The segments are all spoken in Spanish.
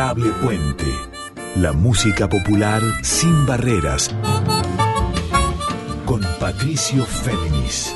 Adorable Puente. La música popular sin barreras. Con Patricio Féminis.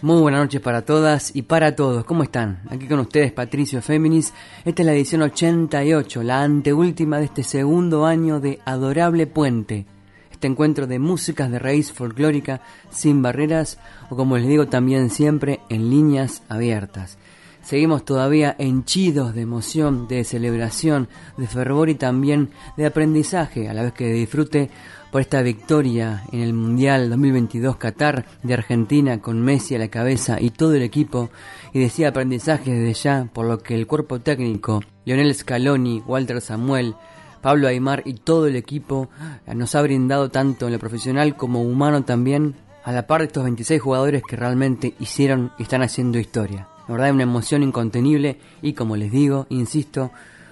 Muy buenas noches para todas y para todos. ¿Cómo están? Aquí con ustedes Patricio Féminis. Esta es la edición 88, la anteúltima de este segundo año de Adorable Puente. Este encuentro de músicas de raíz folclórica sin barreras o como les digo también siempre en líneas abiertas. Seguimos todavía henchidos de emoción, de celebración, de fervor y también de aprendizaje, a la vez que disfrute por esta victoria en el Mundial 2022 Qatar de Argentina con Messi a la cabeza y todo el equipo y decía aprendizaje desde ya por lo que el cuerpo técnico, Lionel Scaloni, Walter Samuel, Pablo Aymar y todo el equipo nos ha brindado tanto en lo profesional como humano también a la par de estos 26 jugadores que realmente hicieron y están haciendo historia. La verdad es una emoción incontenible y como les digo, insisto,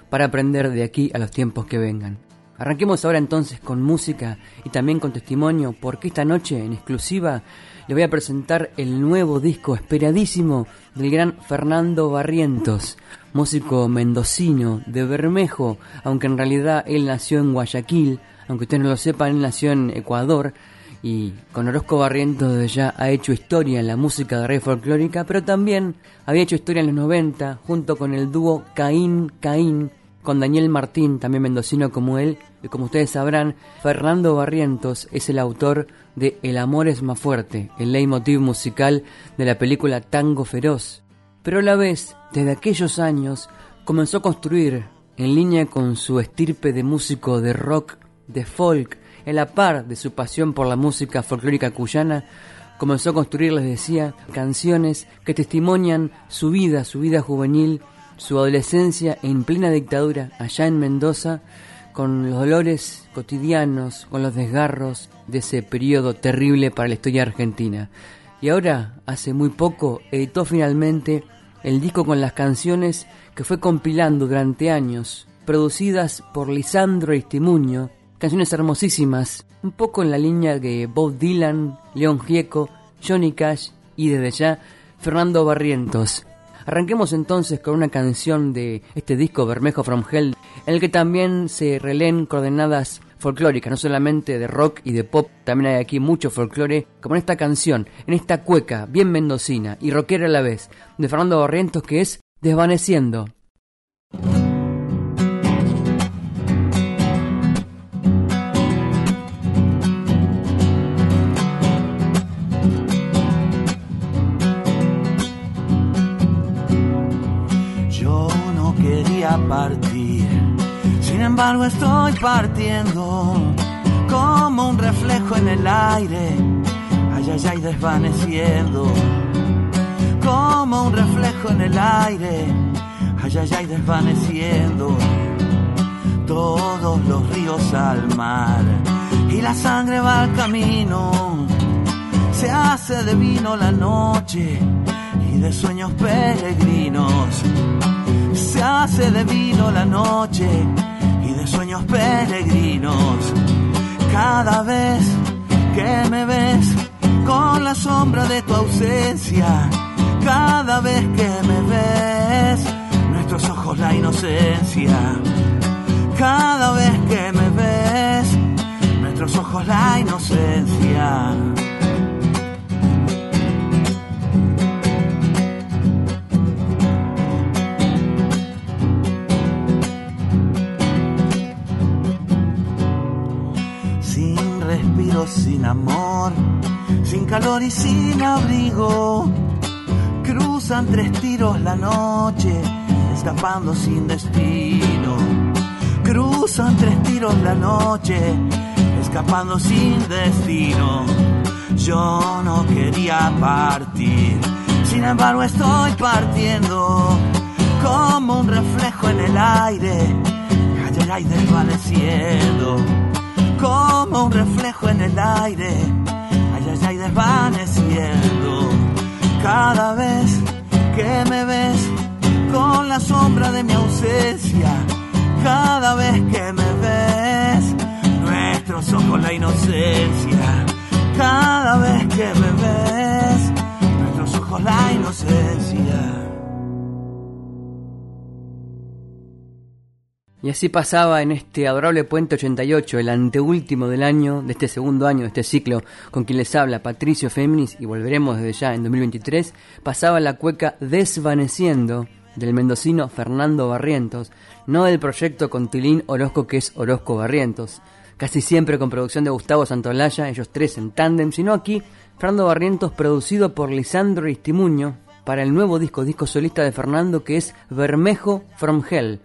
para aprender de aquí a los tiempos que vengan. Arranquemos ahora entonces con música y también con testimonio, porque esta noche en exclusiva le voy a presentar el nuevo disco esperadísimo del gran Fernando Barrientos, músico mendocino de Bermejo, aunque en realidad él nació en Guayaquil, aunque ustedes no lo sepan, él nació en Ecuador y con Orozco Barrientos ya ha hecho historia en la música de rey folclórica, pero también había hecho historia en los 90 junto con el dúo Caín Caín con Daniel Martín, también mendocino como él, y como ustedes sabrán, Fernando Barrientos es el autor de El amor es más fuerte, el leitmotiv musical de la película Tango Feroz. Pero a la vez, desde aquellos años, comenzó a construir, en línea con su estirpe de músico de rock, de folk, en la par de su pasión por la música folclórica cuyana, comenzó a construir, les decía, canciones que testimonian su vida, su vida juvenil, su adolescencia en plena dictadura allá en Mendoza, con los dolores cotidianos, con los desgarros de ese periodo terrible para la historia argentina. Y ahora, hace muy poco, editó finalmente el disco con las canciones que fue compilando durante años, producidas por Lisandro Estimuño, canciones hermosísimas, un poco en la línea de Bob Dylan, León Gieco, Johnny Cash y desde ya Fernando Barrientos. Arranquemos entonces con una canción de este disco Bermejo from Hell, en el que también se releen coordenadas folclóricas, no solamente de rock y de pop, también hay aquí mucho folclore, como en esta canción, en esta cueca bien mendocina y rockera a la vez, de Fernando Barrientos que es Desvaneciendo. partir. Embargo estoy partiendo como un reflejo en el aire. Ay, ay, ay, desvaneciendo. Como un reflejo en el aire. Ay, ay, ay, desvaneciendo. Todos los ríos al mar. Y la sangre va al camino. Se hace de vino la noche y de sueños peregrinos se hace de vino la noche sueños peregrinos. Cada vez que me ves con la sombra de tu ausencia, cada vez que me ves, nuestros ojos la inocencia. Cada vez que me ves, nuestros ojos la inocencia. Sin amor, sin calor y sin abrigo. Cruzan tres tiros la noche, escapando sin destino. Cruzan tres tiros la noche, escapando sin destino. Yo no quería partir, sin embargo estoy partiendo como un reflejo en el aire, callará y desvaneciendo como un reflejo en el aire, ay, ay, ay, desvaneciendo. Cada vez que me ves con la sombra de mi ausencia, cada vez que me ves, nuestros ojos la inocencia. Cada vez que me ves, nuestros ojos la inocencia. Y así pasaba en este adorable Puente 88, el anteúltimo del año, de este segundo año de este ciclo, con quien les habla Patricio Féminis, y volveremos desde ya en 2023, pasaba la cueca Desvaneciendo del mendocino Fernando Barrientos, no del proyecto Contilín Orozco que es Orozco Barrientos, casi siempre con producción de Gustavo Santolaya, ellos tres en tándem, sino aquí Fernando Barrientos producido por Lisandro Istimuño para el nuevo disco, disco solista de Fernando que es Bermejo from Hell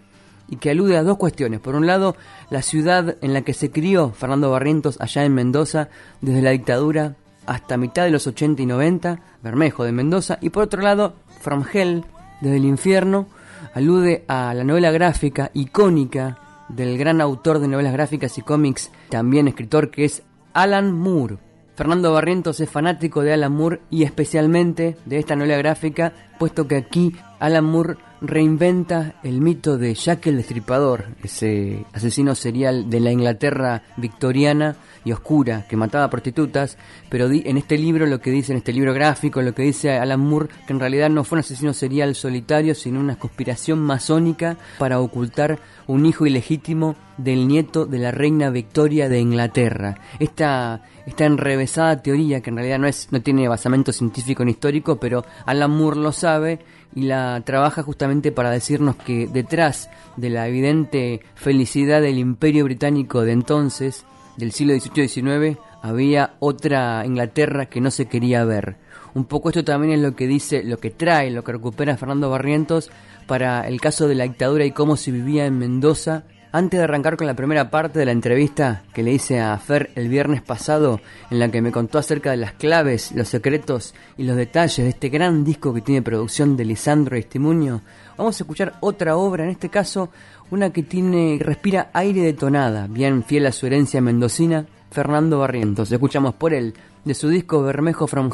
y que alude a dos cuestiones. Por un lado, la ciudad en la que se crió Fernando Barrientos allá en Mendoza desde la dictadura hasta mitad de los 80 y 90, Bermejo de Mendoza, y por otro lado, From Hell, desde el infierno, alude a la novela gráfica icónica del gran autor de novelas gráficas y cómics, también escritor, que es Alan Moore. Fernando Barrientos es fanático de Alan Moore y especialmente de esta novela gráfica, puesto que aquí Alan Moore reinventa el mito de Jack el Destripador, ese asesino serial de la Inglaterra victoriana y oscura que mataba prostitutas, pero en este libro lo que dice, en este libro gráfico, lo que dice Alan Moore, que en realidad no fue un asesino serial solitario, sino una conspiración masónica para ocultar un hijo ilegítimo del nieto de la reina Victoria de Inglaterra. Esta, esta enrevesada teoría, que en realidad no, es, no tiene basamento científico ni histórico, pero Alan Moore lo sabe, y la trabaja justamente para decirnos que detrás de la evidente felicidad del imperio británico de entonces, del siglo XVIII-XIX, había otra Inglaterra que no se quería ver. Un poco esto también es lo que dice, lo que trae, lo que recupera Fernando Barrientos para el caso de la dictadura y cómo se vivía en Mendoza antes de arrancar con la primera parte de la entrevista que le hice a Fer el viernes pasado, en la que me contó acerca de las claves, los secretos y los detalles de este gran disco que tiene producción de Lisandro Estimuño, vamos a escuchar otra obra, en este caso una que tiene respira aire de tonada, bien fiel a su herencia mendocina, Fernando Barrientos. Escuchamos por él, de su disco Bermejo from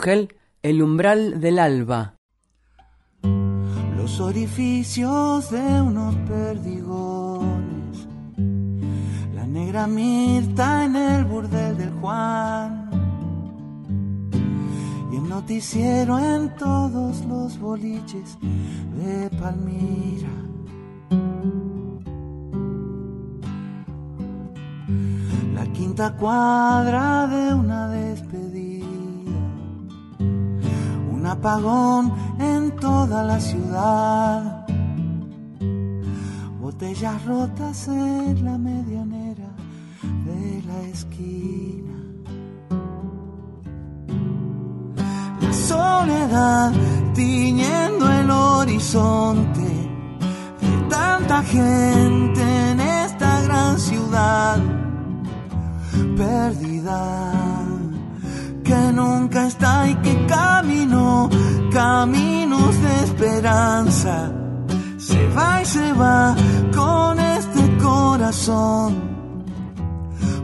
El umbral del alba. Los orificios de unos perdigones negra Mirta en el burdel del Juan. Y el noticiero en todos los boliches de Palmira. La quinta cuadra de una despedida. Un apagón en toda la ciudad botellas rotas en la medianera La soledad tiñendo el horizonte de tanta gente en esta gran ciudad perdida que nunca está y que camino caminos de esperanza. Se va y se va con este corazón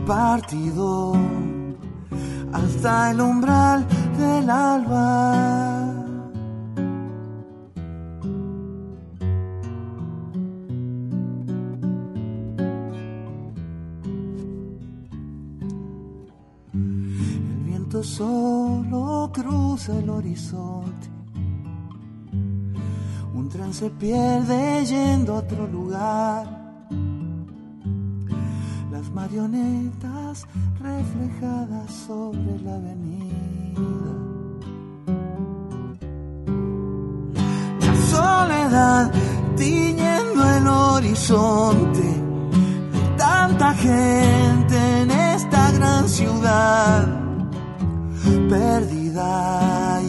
partido hasta el umbral del alba. El viento solo cruza el horizonte un tren se pierde yendo a otro lugar. Marionetas reflejadas sobre la avenida. La soledad tiñendo el horizonte de tanta gente en esta gran ciudad perdida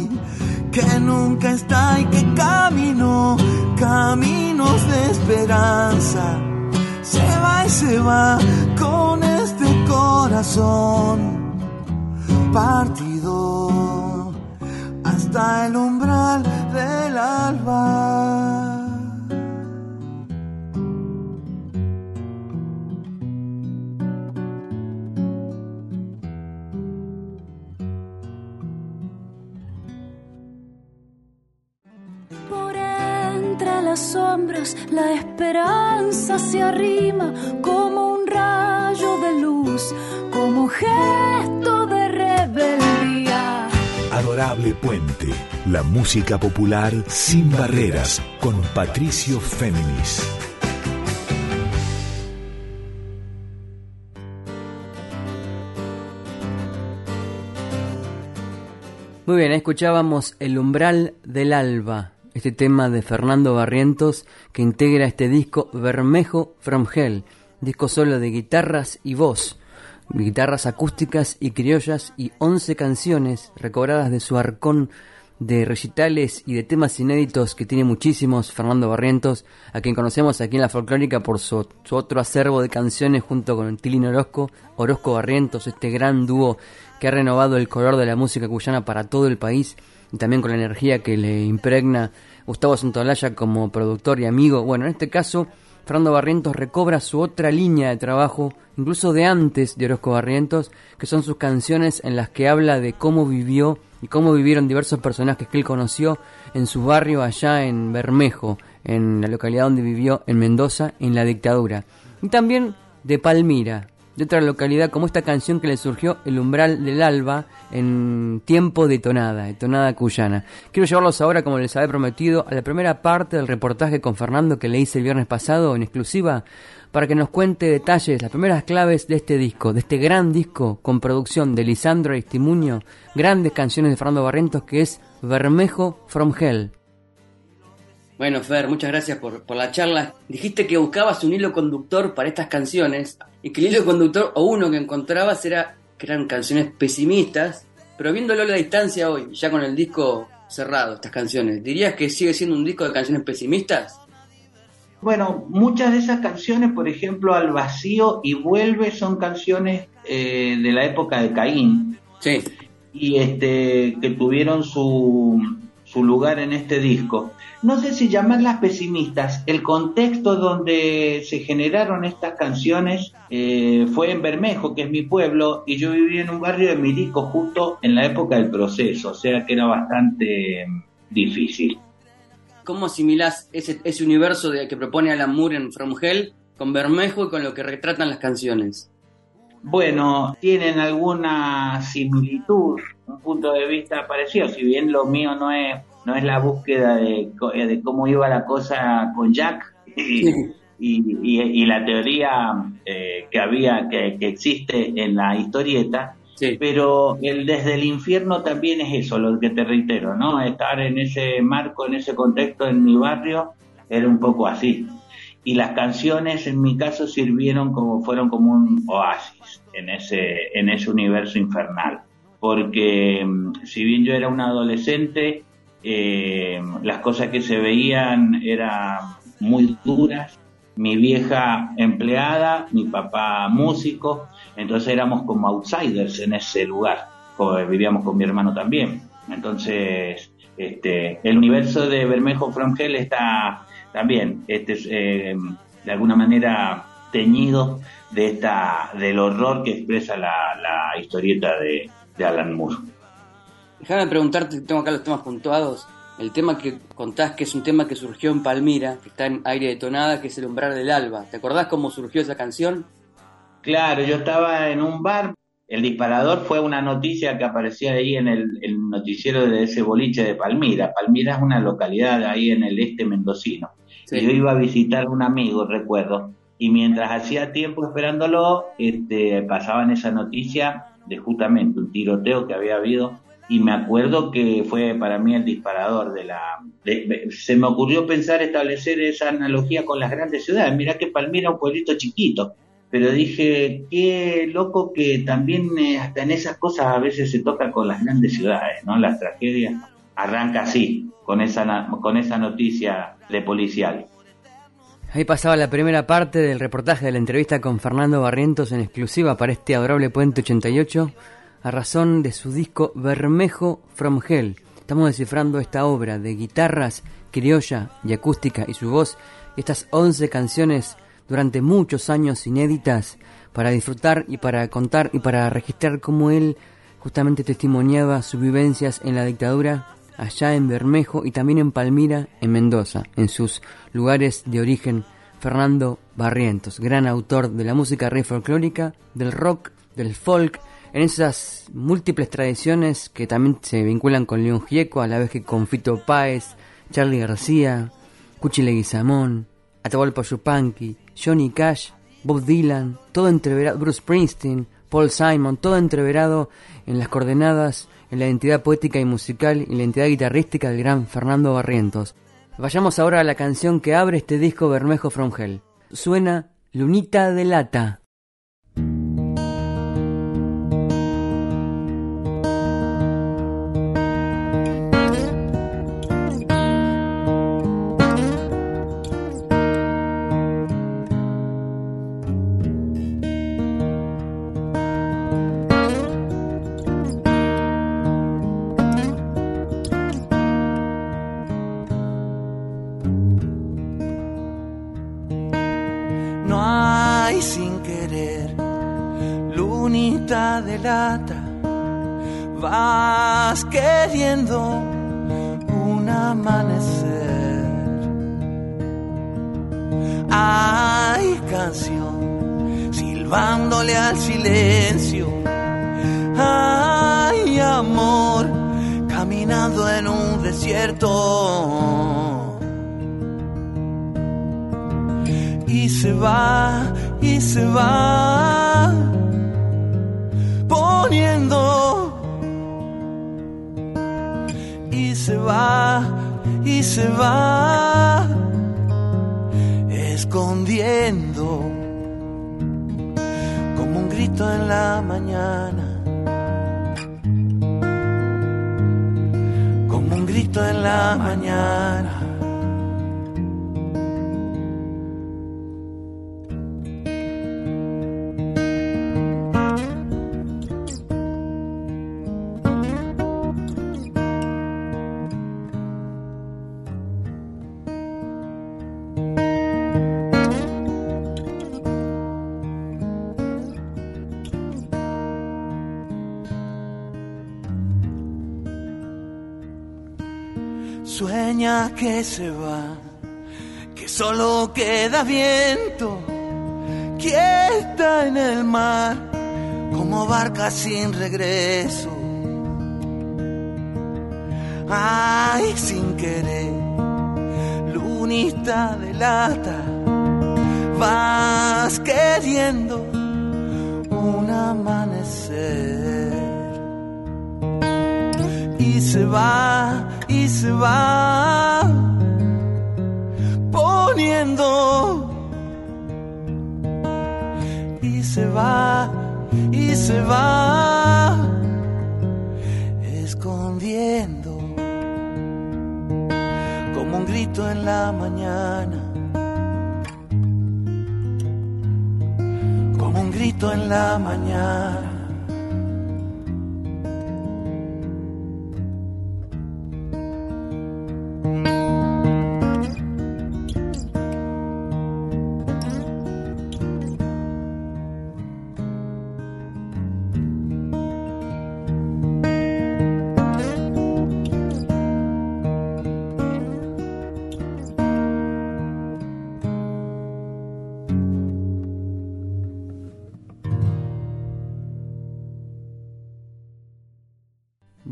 que nunca está y que camino caminos de esperanza. Se va y se va con este corazón partido hasta el umbral del alba. sombras la esperanza se arrima como rayo de luz, como gesto Adorable Puente, la música popular sin barreras, con Patricio Féminis. Muy bien, escuchábamos El umbral del alba, este tema de Fernando Barrientos que integra este disco Bermejo from Hell, disco solo de guitarras y voz, guitarras acústicas y criollas y 11 canciones recobradas de su arcón de recitales y de temas inéditos que tiene muchísimos Fernando Barrientos, a quien conocemos aquí en la folclórica por su, otro acervo de canciones junto con Tilín Orozco, Orozco Barrientos, este gran dúo que ha renovado el color de la música cuyana para todo el país y también con la energía que le impregna Gustavo Santolaya como productor y amigo. Bueno, en este caso, Fernando Barrientos recobra su otra línea de trabajo, incluso de antes de Orozco Barrientos, que son sus canciones en las que habla de cómo vivió y cómo vivieron diversos personajes que él conoció en su barrio allá en Bermejo, en la localidad donde vivió en Mendoza, en la dictadura. Y también de Palmira, de otra localidad como esta canción que le surgió El umbral del alba en tiempo de tonada, de tonada cuyana. Quiero llevarlos ahora, como les había prometido, a la primera parte del reportaje con Fernando que le hice el viernes pasado en exclusiva para que nos cuente detalles, las primeras claves de este disco, de este gran disco con producción de Lisandro Aristimuño, grandes canciones de Fernando Barrentos que es Bermejo from Hell. Bueno, Fer, muchas gracias por, por, la charla. Dijiste que buscabas un hilo conductor para estas canciones y que el hilo conductor o uno que encontrabas era que eran canciones pesimistas, pero viéndolo a la distancia hoy, ya con el disco cerrado, estas canciones, ¿dirías que sigue siendo un disco de canciones pesimistas? Bueno, muchas de esas canciones, por ejemplo, Al Vacío y Vuelve, son canciones eh, de la época de Caín. Sí. Y este, que tuvieron su, su lugar en este disco no sé si llamarlas pesimistas, el contexto donde se generaron estas canciones eh, fue en Bermejo, que es mi pueblo, y yo vivía en un barrio de Milico justo en la época del proceso, o sea que era bastante mm, difícil. ¿Cómo asimilás ese, ese universo de, que propone Alan Moore en From Hell con Bermejo y con lo que retratan las canciones? Bueno, tienen alguna similitud, un punto de vista parecido, si bien lo mío no es no es la búsqueda de, de cómo iba la cosa con Jack y, y, la teoría eh, que había, que, existe en la historieta, pero el desde el infierno también es eso, lo que te reitero, ¿no? Estar en ese marco, en ese contexto en mi barrio, era un poco así. Y las canciones, en mi caso, sirvieron como, fueron como un oasis en ese, en ese universo infernal. Porque mm, si bien yo era un adolescente, eh, las cosas que se veían eran muy duras, mi vieja empleada, mi papá músico, entonces éramos como outsiders en ese lugar, vivíamos con mi hermano también. Entonces, este, el universo de Bermejo From Hell está también, este, eh, de alguna manera teñido de esta, del horror que expresa la, historieta de Alan Moore. Déjame preguntarte, tengo acá los temas puntuados. El tema que contás que es un tema que surgió en Palmira, que está en aire de tonada, que es el umbral del alba. ¿Te acordás cómo surgió esa canción? Claro, yo estaba en un bar. El disparador fue una noticia que aparecía ahí en el, noticiero de ese boliche de Palmira. Palmira es una localidad ahí en el este mendocino. yo iba a visitar a un amigo, recuerdo, y mientras hacía tiempo esperándolo, este, pasaban esa noticia de justamente un tiroteo que había habido y me acuerdo que fue para mí el disparador de la... se me ocurrió pensar establecer esa analogía con las grandes ciudades. Mirá que Palmira es un pueblito chiquito, pero dije, qué loco que también eh, hasta en esas cosas a veces se toca con las grandes ciudades, ¿no? Las tragedias arranca así, con esa, con esa noticia de policial. Ahí pasaba la primera parte del reportaje de la entrevista con Fernando Barrientos en exclusiva para este adorable Puente 88 a razón de su disco Bermejo from Hell. Estamos descifrando esta obra de guitarras, criolla y acústica y su voz, estas 11 canciones durante muchos años inéditas para disfrutar y para contar y para registrar cómo él justamente testimoniaba sus vivencias en la dictadura allá en Bermejo y también en Palmira, en Mendoza, en sus lugares de origen. Fernando Barrientos, gran autor de la música rey folclórica, del rock, del folk, en esas múltiples tradiciones que también se vinculan con León Gieco, a la vez que con Fito Páez, Charlie García, Cuchi Leguizamón, Atahualpa Yupanqui, Johnny Cash, Bob Dylan, todo entreverado, Bruce Springsteen, Paul Simon, todo entreverado en las coordenadas, en la identidad poética y musical y la identidad guitarrística del gran Fernando Barrientos. Vayamos ahora a la canción que abre este disco Bermejo From Hell. Suena Lunita de Lata. Que se va, que solo queda viento, quieta en el mar, como barca sin regreso. Ay, sin querer, lunita de lata, vas queriendo un amanecer. Y se va se va poniendo y se va y se va escondiendo como un grito en la mañana como un grito en la mañana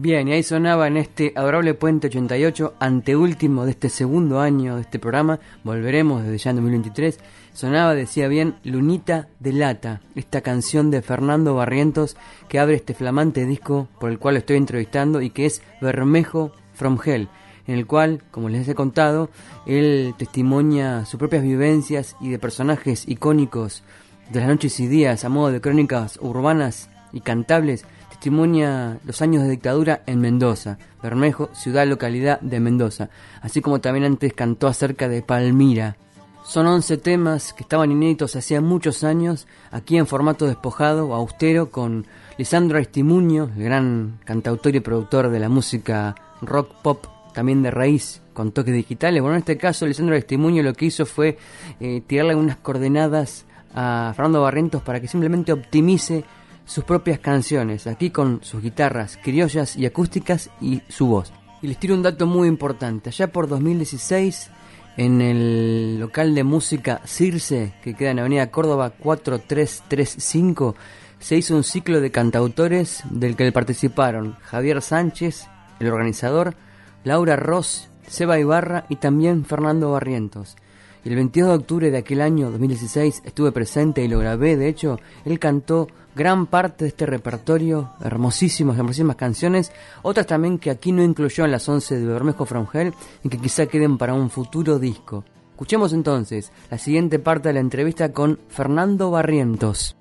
Bien, y ahí sonaba en este adorable Puente 88, anteúltimo de este segundo año de este programa, volveremos desde ya en 2023, sonaba, decía bien, Lunita de Lata, esta canción de Fernando Barrientos que abre este flamante disco por el cual estoy entrevistando y que es Bermejo From Hell, en el cual, como les he contado, él testimonia sus propias vivencias y de personajes icónicos de las noches y días a modo de crónicas urbanas y cantables testimonia los años de dictadura en Mendoza, Bermejo, ciudad localidad de Mendoza, así como también antes cantó acerca de Palmira. Son 11 temas que estaban inéditos hacía muchos años, aquí en formato despojado austero, con Lisandro Estimuño, el gran cantautor y productor de la música rock pop, también de raíz, con toques digitales. Bueno, en este caso, Lisandro Estimuño lo que hizo fue eh, tirarle unas coordenadas a Fernando Barrentos para que simplemente optimice sus propias canciones, aquí con sus guitarras criollas y acústicas y su voz. Y les tiro un dato muy importante, allá por 2016 en el local de música Circe, que queda en Avenida Córdoba 4335, se hizo un ciclo de cantautores del que participaron Javier Sánchez, el organizador, Laura Ross, Seba Ibarra y también Fernando Barrientos. El 22 de octubre de aquel año 2016 estuve presente y lo grabé, de hecho, él cantó gran parte de este repertorio, hermosísimas, hermosísimas canciones, otras también que aquí no incluyó en las 11 de Bermejo From Hell y que quizá queden para un futuro disco. Escuchemos entonces la siguiente parte de la entrevista con Fernando Barrientos.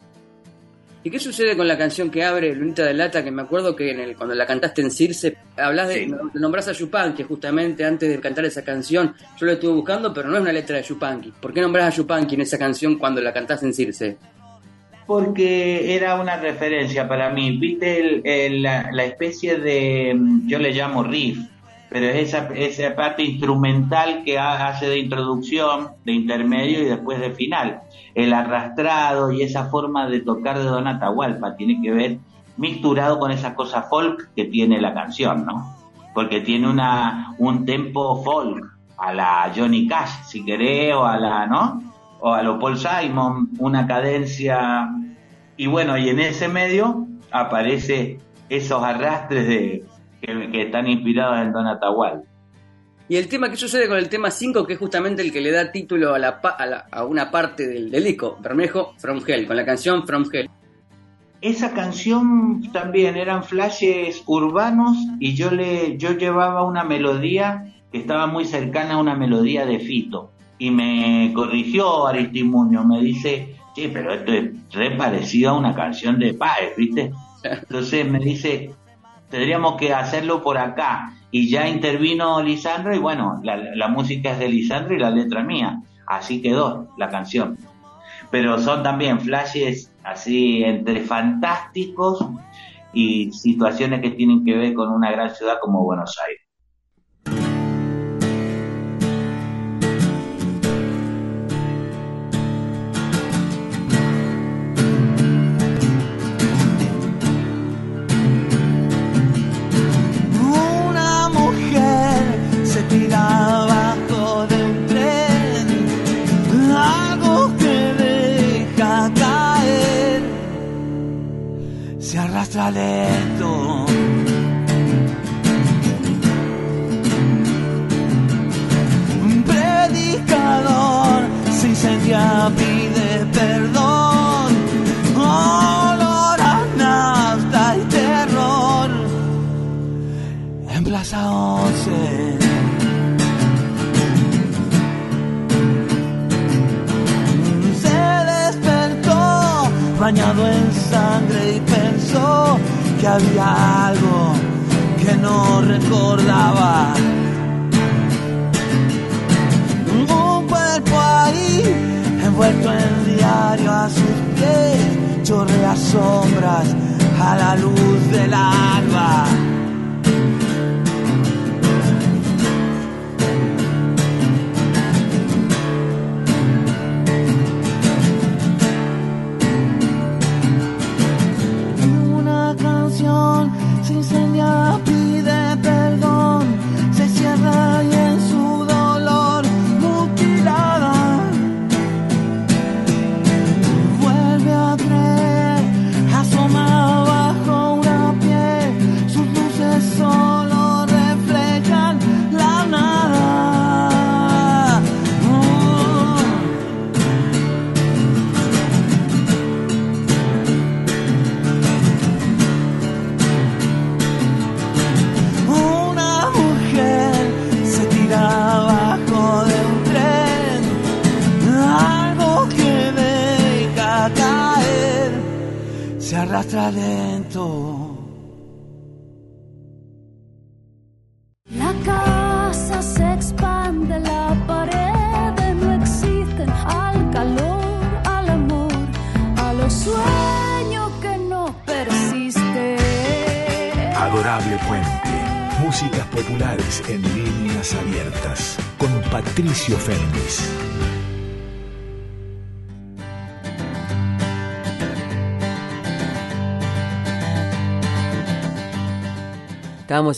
¿Y qué sucede con la canción que abre Lunita de Lata? Que me acuerdo que en el, cuando la cantaste en Circe, hablas de, nombras a Yupanqui justamente antes de cantar esa canción. Yo la estuve buscando, pero no es una letra de Yupanqui. ¿Por qué nombras a Yupanqui en esa canción cuando la cantaste en Circe? Porque era una referencia para mí. Viste la, la, especie de, yo le llamo riff, pero es esa, esa parte instrumental que hace de introducción, de intermedio y después de final el arrastrado y esa forma de tocar de Don Atahualpa tiene que ver mixturado con esa cosa folk que tiene la canción, ¿no? Porque tiene una, un tempo folk a la Johnny Cash, si querés, o a la, ¿no? O a lo Paul Simon, una cadencia. Y bueno, y en ese medio aparece esos arrastres de, que, que están inspirados en Don Atahualpa. Y el tema, ¿qué sucede con el tema 5? Que es justamente el que le da título a, la, a, una parte del, del, disco, Bermejo From Hell, con la canción From Hell. Esa canción también eran flashes urbanos y yo, le, yo llevaba una melodía que estaba muy cercana a una melodía de Fito. Y me corrigió Aristimuño, me dice, sí, pero esto es re parecido a una canción de Páez, ¿viste? Entonces me dice, tendríamos que hacerlo por acá y ya intervino Lisandro y bueno, la, música es de Lisandro y la letra mía, así quedó la canción. Pero son también flashes así entre fantásticos y situaciones que tienen que ver con una gran ciudad como Buenos Aires. Lento. Un predicador se incendia, pide perdón. Olor a nafta y terror en Plaza 11. Se despertó bañado en que había algo que no recordaba. Un cuerpo ahí, envuelto en diario a sus pies, chorrea sombras a la luz del alba. Patricio Fernández.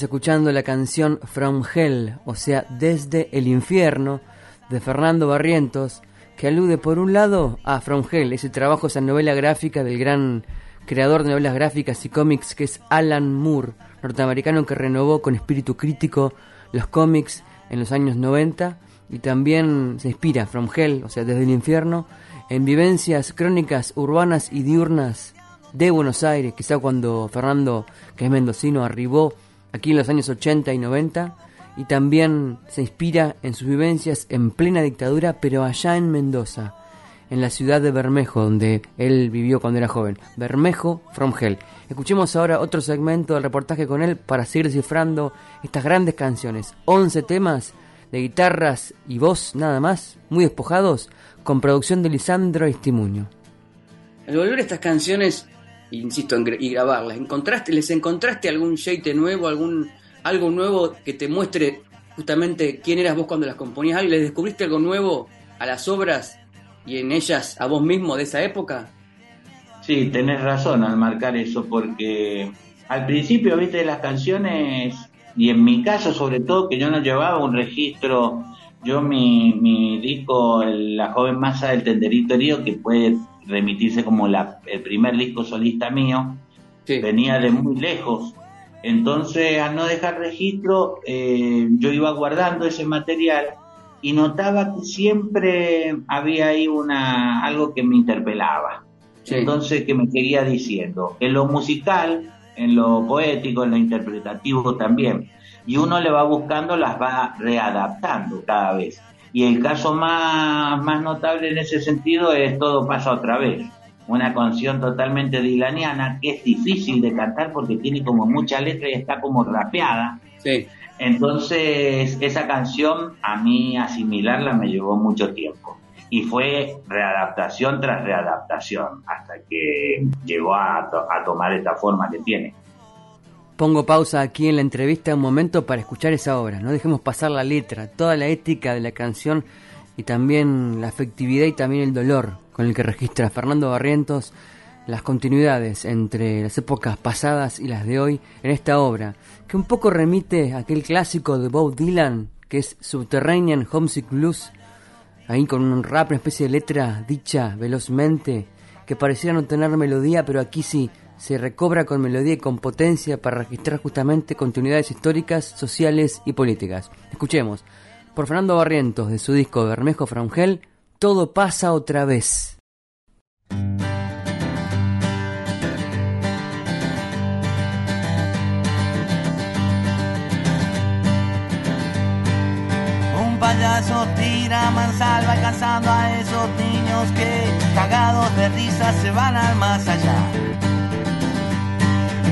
Escuchando la canción From Hell, o sea, Desde el Infierno, de Fernando Barrientos, que alude por un lado a From Hell, ese trabajo, esa novela gráfica del gran creador de novelas gráficas y cómics, que es Alan Moore, norteamericano que renovó con espíritu crítico los cómics en los años 90 y también se inspira From Hell, o sea, desde el infierno, en vivencias crónicas urbanas y diurnas de Buenos Aires, quizá cuando Fernando, que es mendocino, arribó aquí en los años 80 y 90, y también se inspira en sus vivencias en plena dictadura, pero allá en Mendoza, en la ciudad de Bermejo, donde él vivió cuando era joven. Bermejo from Hell. Escuchemos ahora otro segmento del reportaje con él para seguir descifrando estas grandes canciones. 11 temas de guitarras y voz nada más, muy despojados, con producción de Lisandro Estimuño. Al volver a estas canciones, insisto, en y grabarlas, ¿encontraste, ¿les encontraste algún shade nuevo, algún algo nuevo que te muestre justamente quién eras vos cuando las componías? ¿Les descubriste algo nuevo a las obras y en ellas a vos mismo de esa época? Sí, tenés razón al marcar eso, porque al principio, viste, las canciones, y en mi caso sobre todo, que yo no llevaba un registro, yo mi, mi disco, La joven masa del tenderito herido, que puede remitirse como la, el primer disco solista mío, venía de muy lejos. Entonces, al no dejar registro, eh, yo iba guardando ese material y notaba que siempre había ahí una algo que me interpelaba. Entonces, que me seguía diciendo, en lo musical, en lo poético, en lo interpretativo también. Y uno le va buscando, las va readaptando cada vez. Y el caso más, más notable en ese sentido es Todo pasa otra vez. Una canción totalmente dilaniana que es difícil de cantar porque tiene como mucha letra y está como rapeada. Sí. Entonces, esa canción a mí asimilarla me llevó mucho tiempo. Y fue readaptación tras readaptación hasta que llegó a, a tomar esta forma que tiene. Pongo pausa aquí en la entrevista un momento para escuchar esa obra. No dejemos pasar la letra, toda la ética de la canción y también la afectividad y también el dolor con el que registra Fernando Barrientos las continuidades entre las épocas pasadas y las de hoy en esta obra, que un poco remite a aquel clásico de Bob Dylan, que es Subterranean Homesick Blues, ahí con un rap, una especie de letra dicha velozmente, que pareciera no tener melodía, pero aquí sí se recobra con melodía y con potencia para registrar justamente continuidades históricas, sociales y políticas. Escuchemos, por Fernando Barrientos, de su disco Bermejo Frangel, Todo pasa otra vez. Payaso tira mansalva cazando a esos niños que cagados de risa se van al más allá.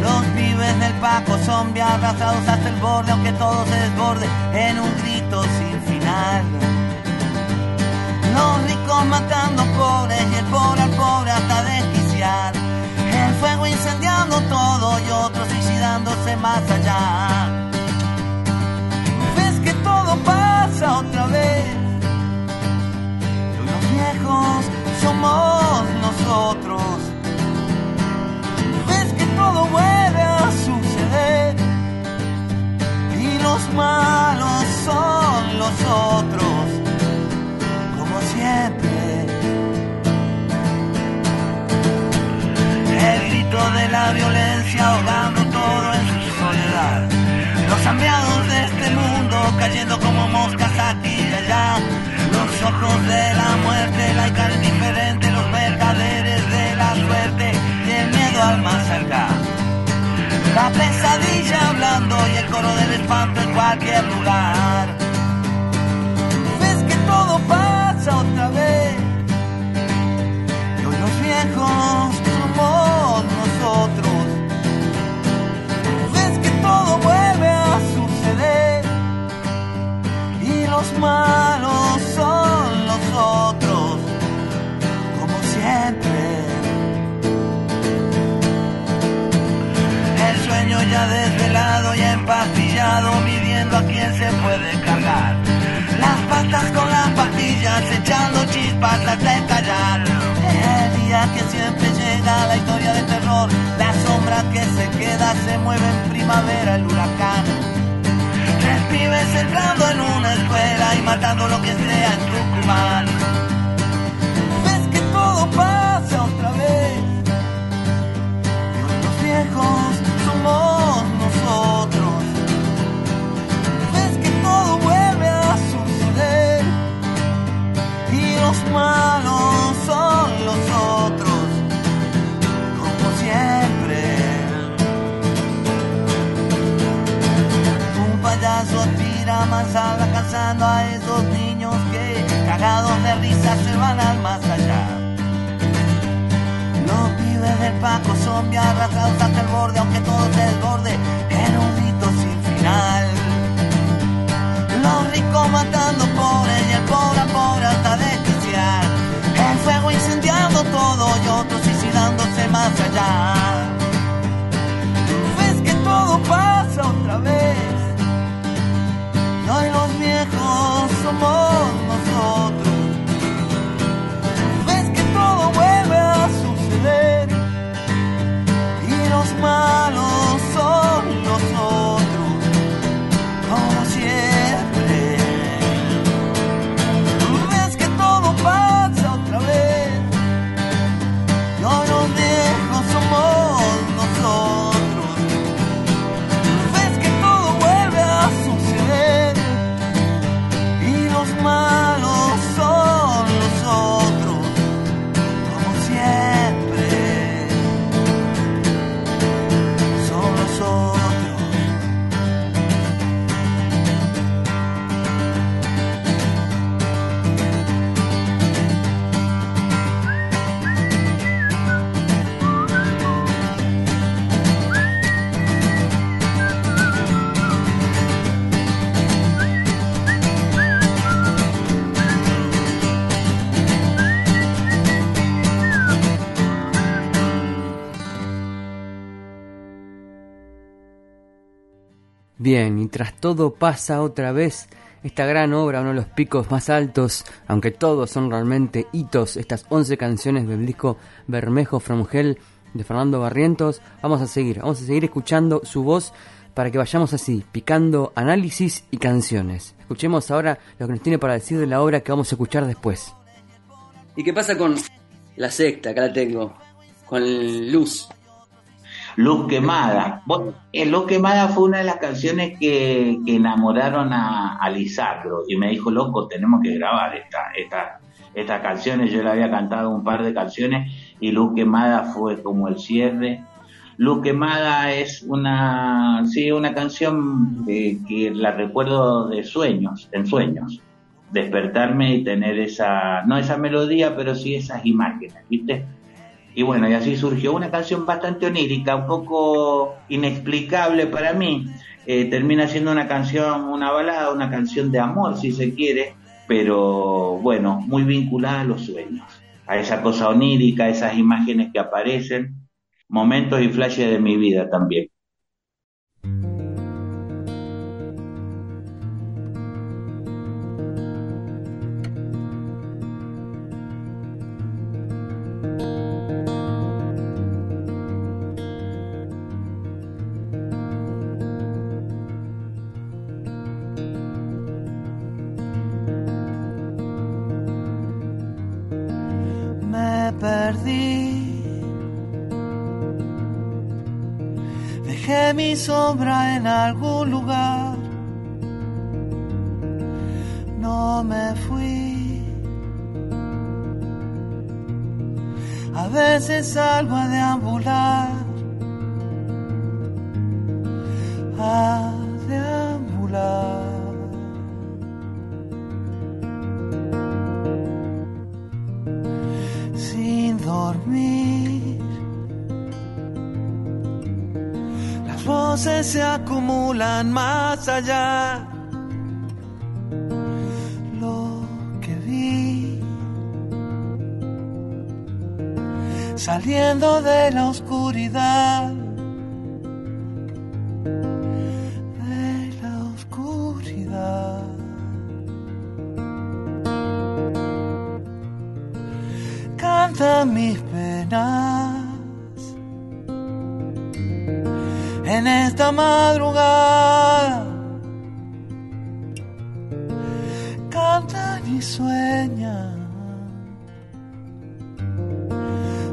Los pibes del Paco zombie arrasados hasta el borde, aunque todo se desborde en un grito sin final. Los ricos matando pobres y el pobre al pobre hasta desquiciar. El fuego incendiando todo y otros suicidándose más allá pasa otra vez. Los viejos somos nosotros. Ves que todo vuelve a suceder. Y los malos son los otros. Como siempre. El grito de la violencia ahogando todo en su soledad. Los hambriados de cayendo como moscas aquí y allá. Los ojos de la muerte, la cara indiferente, los mercaderes de la suerte y el miedo al más acá. La pesadilla hablando y el coro del espanto en cualquier lugar. Que se queda se mueve en primavera, el huracán Tres pibes entrando en una escuela y matando lo que sea en Tucumán. la manzana alcanzando a esos niños que cagados de risa se van al más allá. Los pibes del Paco son arrastrados hasta el borde, aunque todo se desborde, era un hito sin final. Los ricos matando pobres y el pobre al pobre hasta desquiciar. El fuego incendiando todo y otros suicidándose más allá. Ves que todo pasa otra vez. Y hoy Bien, y tras todo pasa otra vez esta gran obra, uno de los picos más altos, aunque todos son realmente hitos, estas 11 canciones del disco Bermejo from de Fernando Barrientos. Vamos a seguir, vamos a seguir escuchando su voz para que vayamos así, picando análisis y canciones. Escuchemos ahora lo que nos tiene para decir de la obra que vamos a escuchar después. ¿Y qué pasa con la secta? Acá la tengo. Con Luz. Luz Quemada. Eh, Luz Quemada fue una de las canciones que, que enamoraron a, a Lisandro y me dijo, loco, tenemos que grabar esta, esta, estas canciones. Yo le había cantado un par de canciones y Luz Quemada fue como el cierre. Luz Quemada es una, sí, una canción eh, que la recuerdo de sueños, en sueños. Despertarme y tener esa, no esa melodía, pero sí esas imágenes, ¿viste? Y bueno, y así surgió una canción bastante onírica, un poco inexplicable para mí. Eh, termina siendo una canción, una balada, una canción de amor, si se quiere, pero bueno, muy vinculada a los sueños, a esa cosa onírica, esas imágenes que aparecen, momentos y flashes de mi vida también. En algún lugar. No me fui. A veces salgo a deambular. Se acumulan más allá. Lo que vi saliendo de la oscuridad. De la oscuridad. canta mis penas en esta madrugada. Cantan y sueñan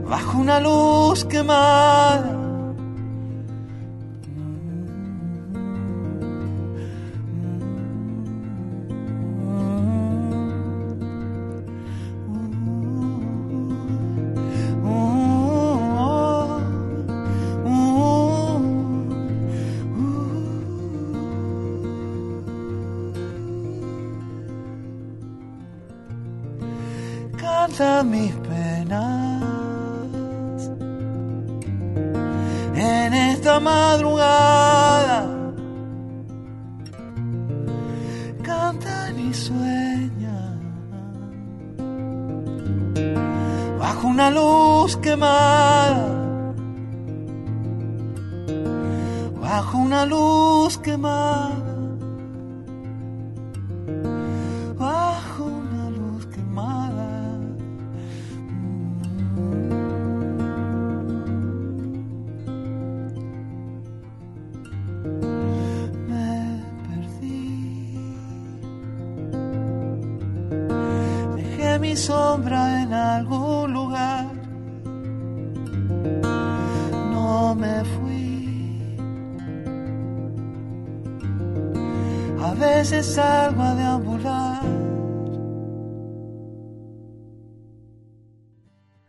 bajo una luz quemada. Sombra en algún lugar. No me fui. A veces salgo a deambular.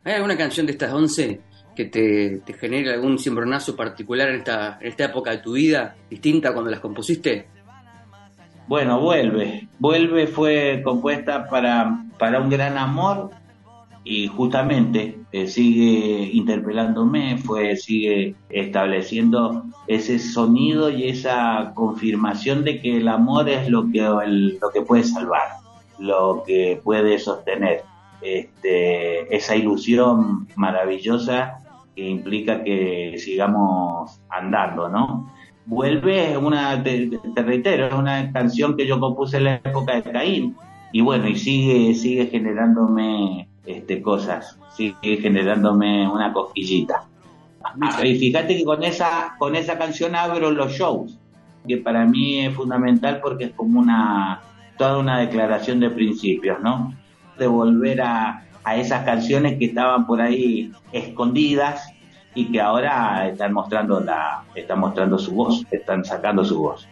¿Hay alguna canción de estas 11 que te, te genere algún cimbronazo particular en esta, en esta época de tu vida, distinta cuando las compusiste? Bueno, vuelve. Vuelve fue compuesta para, para un gran amor y justamente eh, sigue interpelándome, fue, sigue estableciendo ese sonido y esa confirmación de que el amor es lo que, lo que puede salvar, lo que puede sostener. Este, esa ilusión maravillosa que implica que sigamos andando, ¿no? Vuelve, una, te, reitero, es una canción que yo compuse en la época de Caín, y bueno, y sigue, sigue generándome este, cosas, sigue generándome una cosquillita. Ah, y fíjate que con esa, con esa canción abro los shows, que para mí es fundamental porque es como una, toda una declaración de principios, ¿no? De volver a, a esas canciones que estaban por ahí escondidas y que ahora están mostrando la están mostrando su voz, están sacando su voz.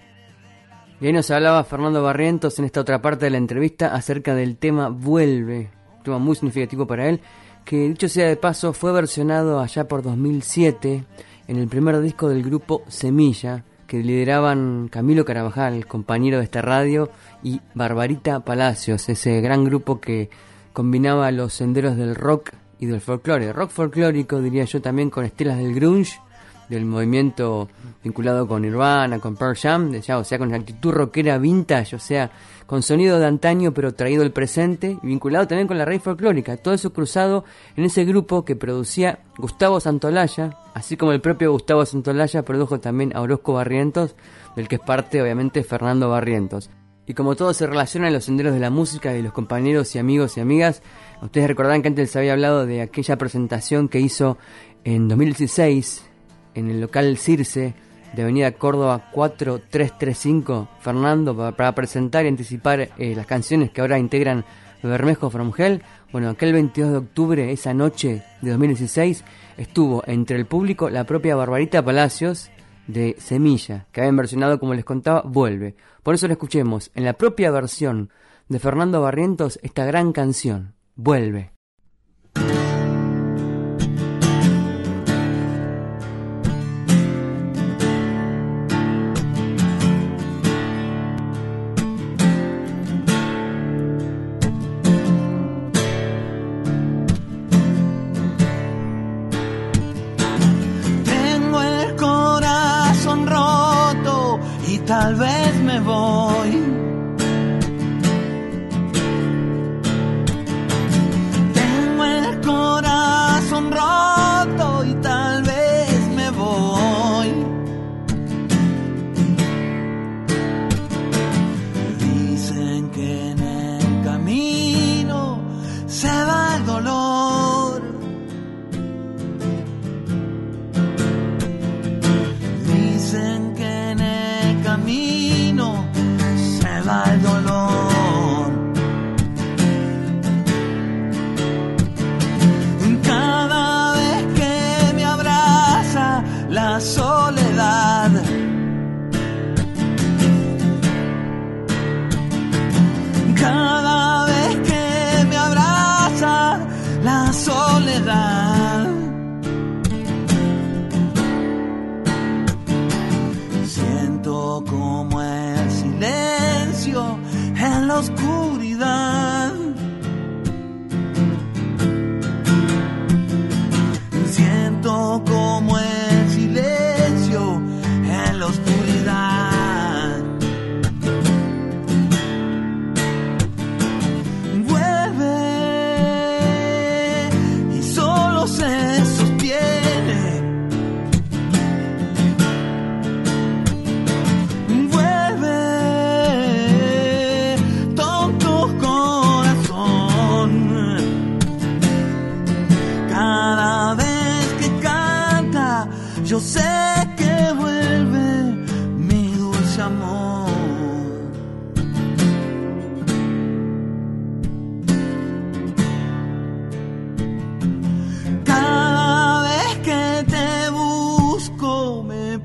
Y ahí nos hablaba Fernando Barrientos en esta otra parte de la entrevista acerca del tema Vuelve, un tema muy significativo para él, que dicho sea de paso fue versionado allá por 2007 en el primer disco del grupo Semilla, que lideraban Camilo Carabajal, compañero de esta radio, y Barbarita Palacios, ese gran grupo que combinaba los senderos del rock y del folclore, rock folclórico diría yo también con estelas del grunge, del movimiento vinculado con Nirvana, con Pearl Jam, o sea, con actitud rockera vintage, o sea, con sonido de antaño pero traído al presente, vinculado también con la raíz folclórica, todo eso cruzado en ese grupo que producía Gustavo Santolaya, así como el propio Gustavo Santolaya produjo también a Orozco Barrientos, del que es parte obviamente Fernando Barrientos. Y como todo se relaciona en los senderos de la música y los compañeros y amigos y amigas, ustedes recordarán que antes les había hablado de aquella presentación que hizo en 2016 en el local Circe de Avenida Córdoba 4335, Fernando, para, presentar y anticipar eh, las canciones que ahora integran Bermejo From Hell. Bueno, aquel 22 de octubre, esa noche de 2016, estuvo entre el público la propia Barbarita Palacios, de Semilla, que habían versionado, como les contaba, vuelve. Por eso lo escuchemos en la propia versión de Fernando Barrientos esta gran canción, Vuelve.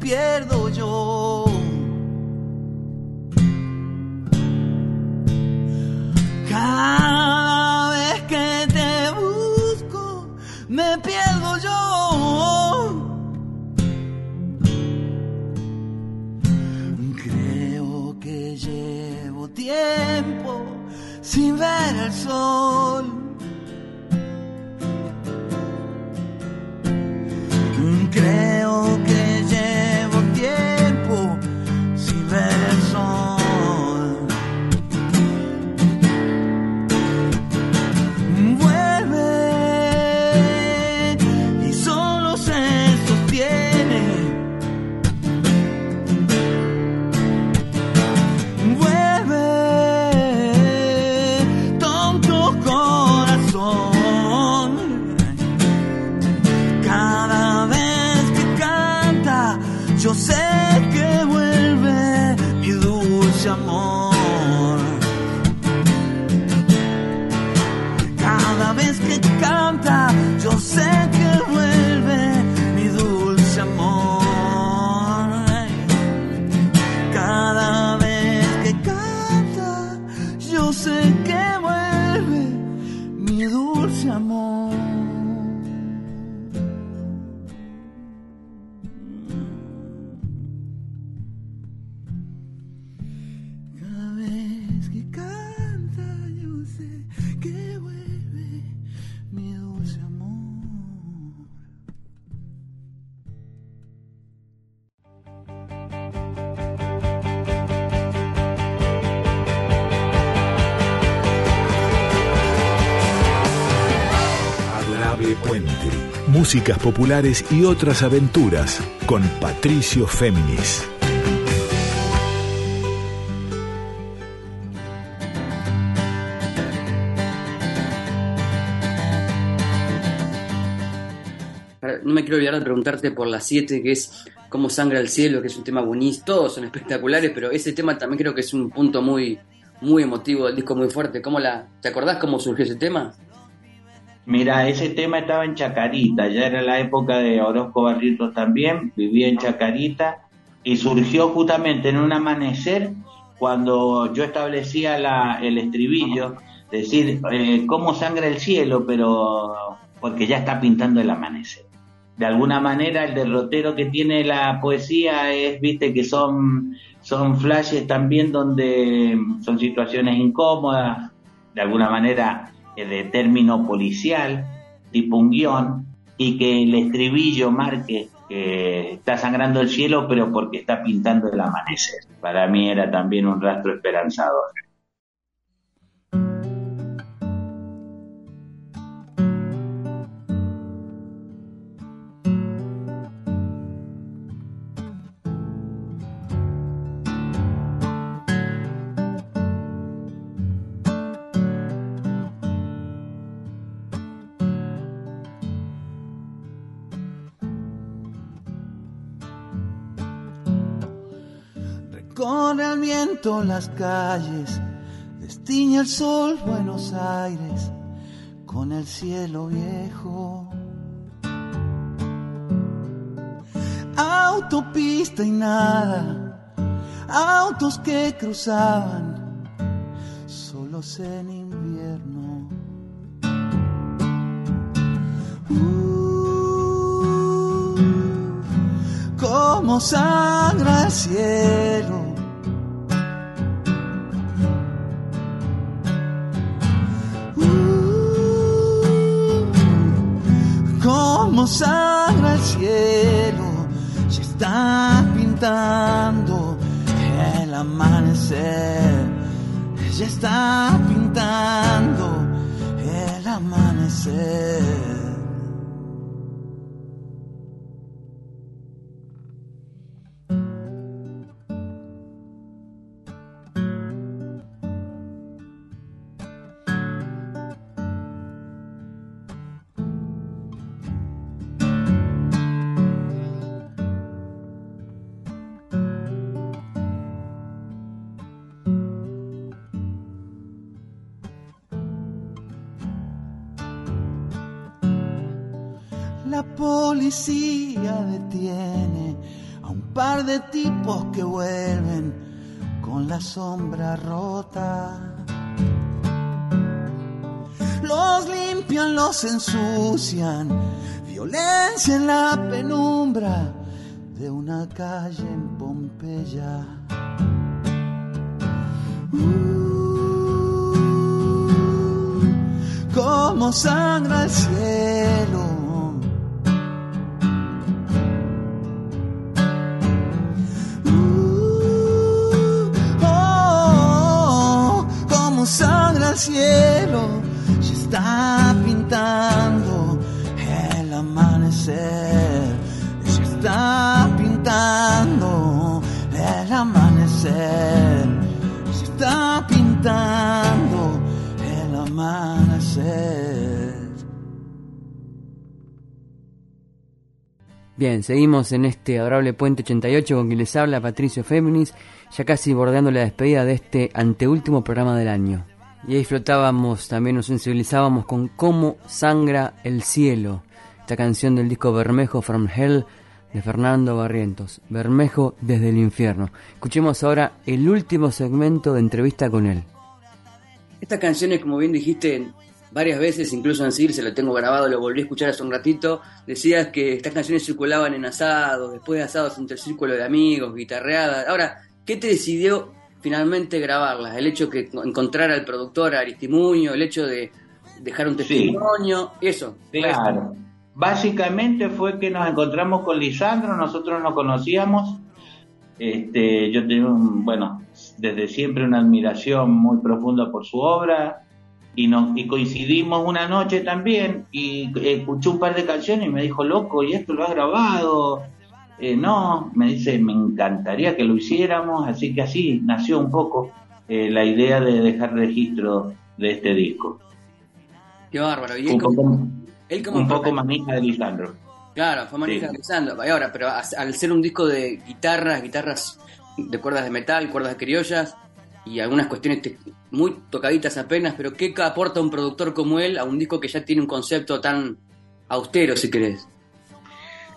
Pierdo yo. Cada vez que te busco me pierdo yo. Creo que llevo tiempo sin ver el sol. Músicas populares y otras aventuras con Patricio Féminis. No me quiero olvidar de preguntarte por las 7, que es Cómo sangra el cielo, que es un tema buenísimo. Todos son espectaculares, pero ese tema también creo que es un punto muy, muy emotivo del disco, muy fuerte. ¿Cómo la, ¿Te acordás cómo surgió ese tema? Mira, ese tema estaba en Chacarita, ya era la época de Orozco Barrientos también, vivía en Chacarita y surgió justamente en un amanecer cuando yo establecía la, el estribillo, decir, eh, cómo sangra el cielo, pero porque ya está pintando el amanecer. De alguna manera el derrotero que tiene la poesía es, viste, que son, son flashes también donde son situaciones incómodas, de alguna manera de término policial, tipo un guion, y que el estribillo marque que está sangrando el cielo, pero porque está pintando el amanecer. Para mí era también un rastro esperanzador. Recorre el viento las calles, destiña el sol Buenos Aires con el cielo viejo. Autopista y nada, autos que cruzaban solos en invierno. Uh, como sangra el cielo. Pintando el amanecer, ya está pintando el amanecer. Policía detiene a un par de tipos que vuelven con la sombra rota. Los limpian, los ensucian, violencia en la penumbra de una calle en Pompeya. Uh, como sangra el cielo cielo se está pintando el amanecer, se está pintando el amanecer, se está pintando el amanecer. Bien, seguimos en este adorable Puente 88 con quien les habla Patricio Féminis, ya casi bordeando la despedida de este anteúltimo programa del año. Y ahí flotábamos, también nos sensibilizábamos con Cómo sangra el cielo, esta canción del disco Bermejo from Hell de Fernando Barrientos, Bermejo desde el infierno. Escuchemos ahora el último segmento de entrevista con él. Estas canciones, como bien dijiste varias veces, incluso en CIR se lo tengo grabado, lo volví a escuchar hace un ratito, decías que estas canciones circulaban en asados, después de asados entre el círculo de amigos, guitarreadas. Ahora, ¿qué te decidió finalmente grabarlas, el hecho que encontrar al productor Aristimuño, el hecho de dejar un testimonio, eso. Claro. Básicamente fue que nos encontramos con Lisandro, nosotros nos conocíamos. Este, yo tengo, un, bueno, desde siempre una admiración muy profunda por su obra y, nos, y coincidimos una noche también y escuché un par de canciones y me dijo, loco, ¿y esto lo has grabado? Eh, no, me dice, me encantaría que lo hiciéramos, así que así nació un poco eh, la idea de dejar registro de este disco. Qué bárbaro. Y un, poco, un poco manija de Lisandro. Claro, fue manija de Lisandro. ahora, pero al ser un disco de guitarras, guitarras de cuerdas de metal, cuerdas de criollas y algunas cuestiones muy tocaditas apenas, pero ¿qué aporta un productor como él a un disco que ya tiene un concepto tan austero, si querés?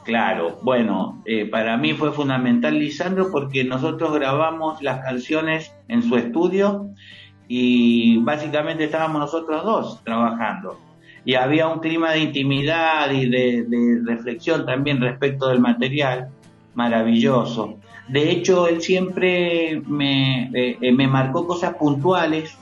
Claro, bueno, eh, para mí fue fundamental Lisandro porque nosotros grabamos las canciones en su estudio y básicamente estábamos nosotros dos trabajando. Y había un clima de intimidad y de, reflexión también respecto del material maravilloso. De hecho, él siempre me, eh, eh, me marcó cosas puntuales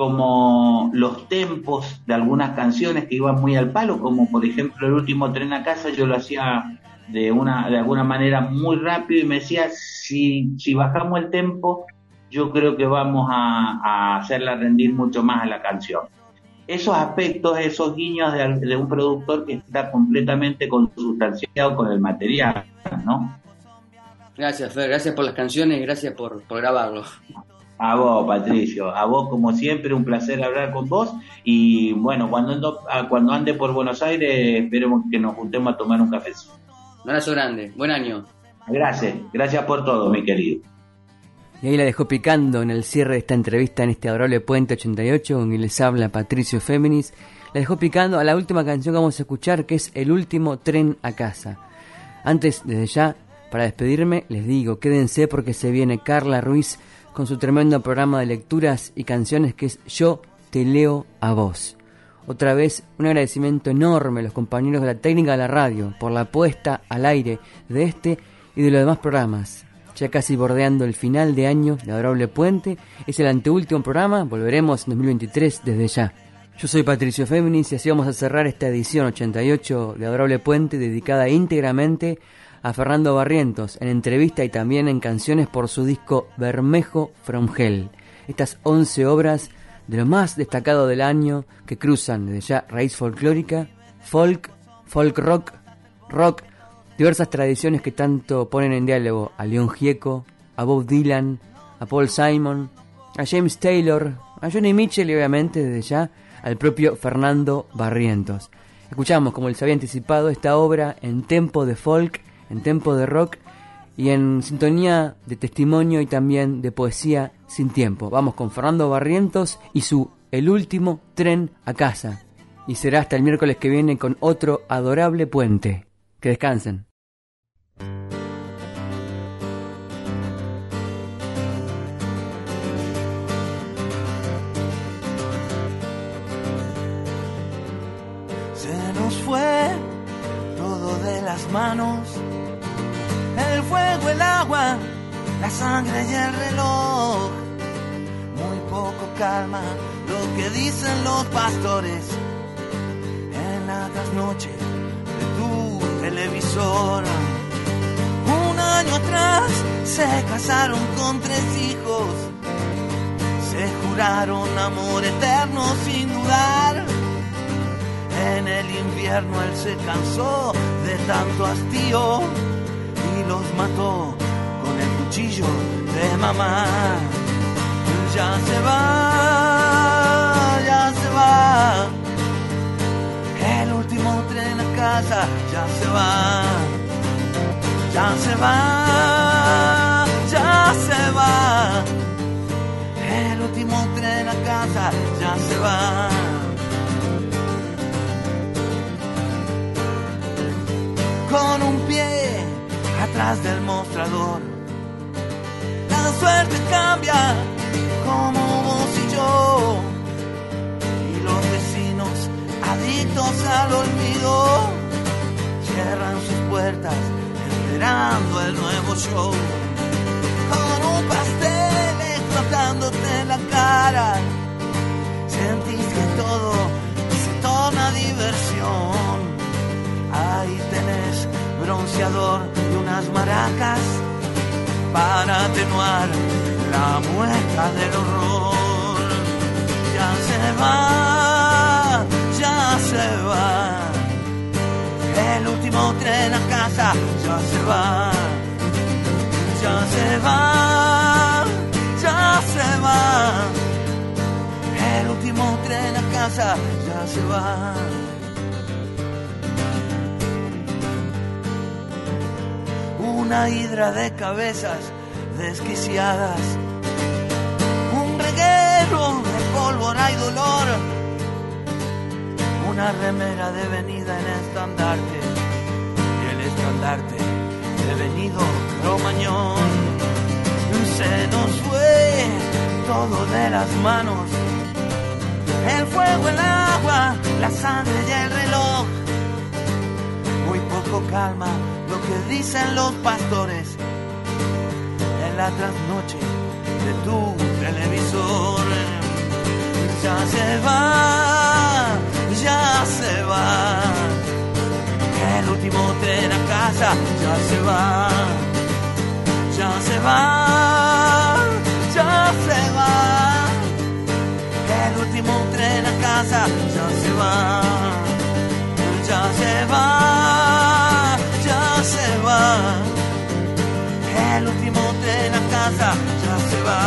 como los tempos de algunas canciones que iban muy al palo, como por ejemplo el último tren a casa, yo lo hacía de una de alguna manera muy rápido y me decía si, si bajamos el tempo, yo creo que vamos a, hacerla rendir mucho más a la canción. Esos aspectos, esos guiños de, un productor que está completamente consustanciado con el material, ¿no? Gracias, Fer, gracias por las canciones y gracias por, por grabarlo. A vos, Patricio, a vos como siempre, un placer hablar con vos y bueno, cuando, ah, cuando ande por Buenos Aires, esperemos que nos juntemos a tomar un café. Un abrazo grande, buen año. Gracias, gracias por todo, mi querido. Y ahí la dejó picando en el cierre de esta entrevista en este adorable Puente 88, donde les habla Patricio Féminis. La dejó picando a la última canción que vamos a escuchar, que es El último tren a casa. Antes, desde ya, para despedirme, les digo, quédense porque se viene Carla Ruiz con su tremendo programa de lecturas y canciones que es Yo te leo a vos. Otra vez un agradecimiento enorme a los compañeros de la técnica de la radio por la puesta al aire de este y de los demás programas. Ya casi bordeando el final de año de Adorable Puente, es el anteúltimo programa, volveremos en 2023 desde ya. Yo soy Patricio Féminis y así vamos a cerrar esta edición 88 de Adorable Puente dedicada íntegramente a Fernando Barrientos en entrevista y también en canciones por su disco Bermejo from Hell. Estas 11 obras de lo más destacado del año que cruzan desde ya raíz folclórica, folk, folk rock, rock, diversas tradiciones que tanto ponen en diálogo a León Gieco, a Bob Dylan, a Paul Simon, a James Taylor, a Johnny Mitchell y obviamente desde ya al propio Fernando Barrientos. Escuchamos, como les había anticipado, esta obra en tempo de folk en tempo de rock y en sintonía de testimonio y también de poesía sin tiempo. Vamos con Fernando Barrientos y su El último tren a casa. y será hasta el miércoles que viene con otro adorable puente. Que descansen. Se nos fue todo de las manos, fuego, el agua, la sangre y el reloj. Muy poco calma lo que dicen los pastores en la trasnoche de tu televisor. Un año atrás se casaron con tres hijos, se juraron amor eterno sin dudar. En el invierno él se cansó de tanto hastío los mató con el cuchillo de mamá. Ya se va, ya se va. El último tren a casa ya se va. Ya se va, ya se va. El último tren a casa ya se va. Con un pie atrás del mostrador. La suerte cambia como vos y yo. Y los vecinos adictos al olvido cierran sus puertas esperando el nuevo show. Con un pastel explotándote en la cara, sentís que todo se torna diversión. Ahí tenés bronceador y unas maracas para atenuar la mueca del horror. Ya se va, ya se va. El último tren a casa ya se va. Ya se va, ya se va. El último tren a casa ya se va. Una hidra de cabezas desquiciadas un reguero de pólvora y dolor, una remera devenida en estandarte y el estandarte devenido cromañón. Se nos fue todo de las manos, el fuego, el agua, la sangre y el reloj. Muy poco calma lo que dicen los pastores en la trasnoche de tu televisor. Ya se va, ya se va. El último tren a casa ya se va. Ya se va, ya se va. El último tren a casa ya se va ya se va, ya se va. El último de la casa ya se va,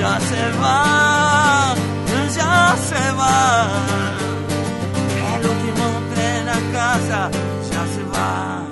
ya se va, ya se va. El último de la casa ya se va.